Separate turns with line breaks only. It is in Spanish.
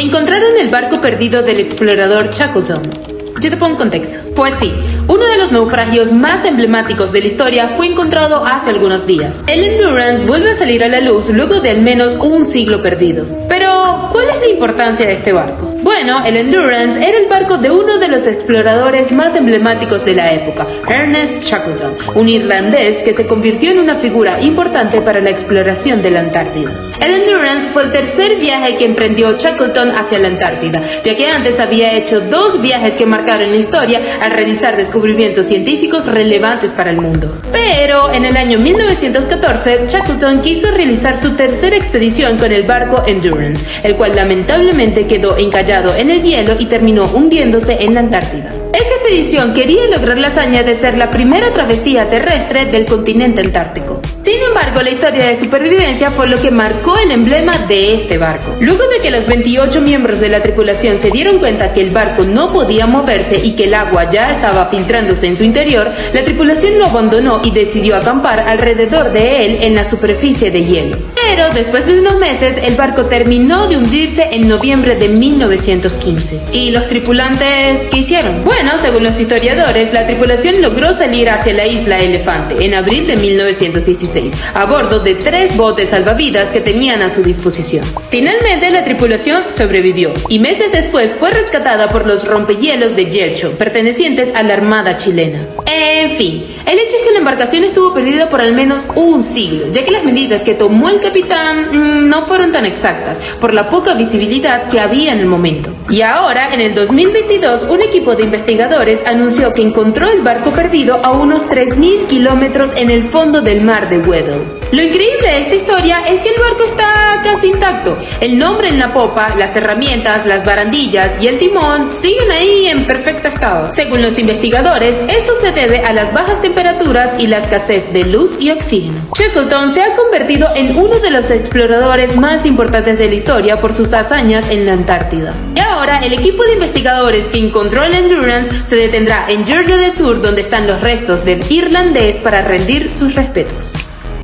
Encontraron el barco perdido del explorador Shackleton. Yo te pongo en contexto. Pues sí, uno de los naufragios más emblemáticos de la historia fue encontrado hace algunos días. El Endurance vuelve a salir a la luz luego de al menos un siglo perdido. Pero, ¿cuál es la importancia de este barco? Bueno, el Endurance era el barco de uno exploradores más emblemáticos de la época, Ernest Shackleton, un irlandés que se convirtió en una figura importante para la exploración de la Antártida. El Endurance fue el tercer viaje que emprendió Shackleton hacia la Antártida, ya que antes había hecho dos viajes que marcaron la historia al realizar descubrimientos científicos relevantes para el mundo. Pero en el año 1914, Shackleton quiso realizar su tercera expedición con el barco Endurance, el cual lamentablemente quedó encallado en el hielo y terminó hundiéndose en la Antártida. Esta expedición quería lograr la hazaña de ser la primera travesía terrestre del continente antártico. Embargo, la historia de supervivencia fue lo que marcó el emblema de este barco. Luego de que los 28 miembros de la tripulación se dieron cuenta que el barco no podía moverse y que el agua ya estaba filtrándose en su interior, la tripulación lo abandonó y decidió acampar alrededor de él en la superficie de hielo. Pero después de unos meses, el barco terminó de hundirse en noviembre de 1915. ¿Y los tripulantes qué hicieron? Bueno, según los historiadores, la tripulación logró salir hacia la isla Elefante en abril de 1916, a bordo de tres botes salvavidas que tenían a su disposición. Finalmente, la tripulación sobrevivió y meses después fue rescatada por los rompehielos de Yelcho, pertenecientes a la Armada chilena. En fin, el hecho es que la embarcación estuvo perdida por al menos un siglo, ya que las medidas que tomó el capitán mm, no fueron tan exactas, por la poca visibilidad que había en el momento. Y ahora, en el 2022, un equipo de investigadores anunció que encontró el barco perdido a unos 3.000 kilómetros en el fondo del mar de Weddell. Lo increíble de esta historia es que el barco está casi intacto. El nombre en la popa, las herramientas, las barandillas y el timón siguen ahí en perfecto estado. Según los investigadores, esto se debe a las bajas temperaturas y la escasez de luz y oxígeno. Shackleton se ha convertido en uno de los exploradores más importantes de la historia por sus hazañas en la Antártida. Y ahora el equipo de investigadores que encontró el Endurance se detendrá en Georgia del Sur donde están los restos del irlandés para rendir sus respetos.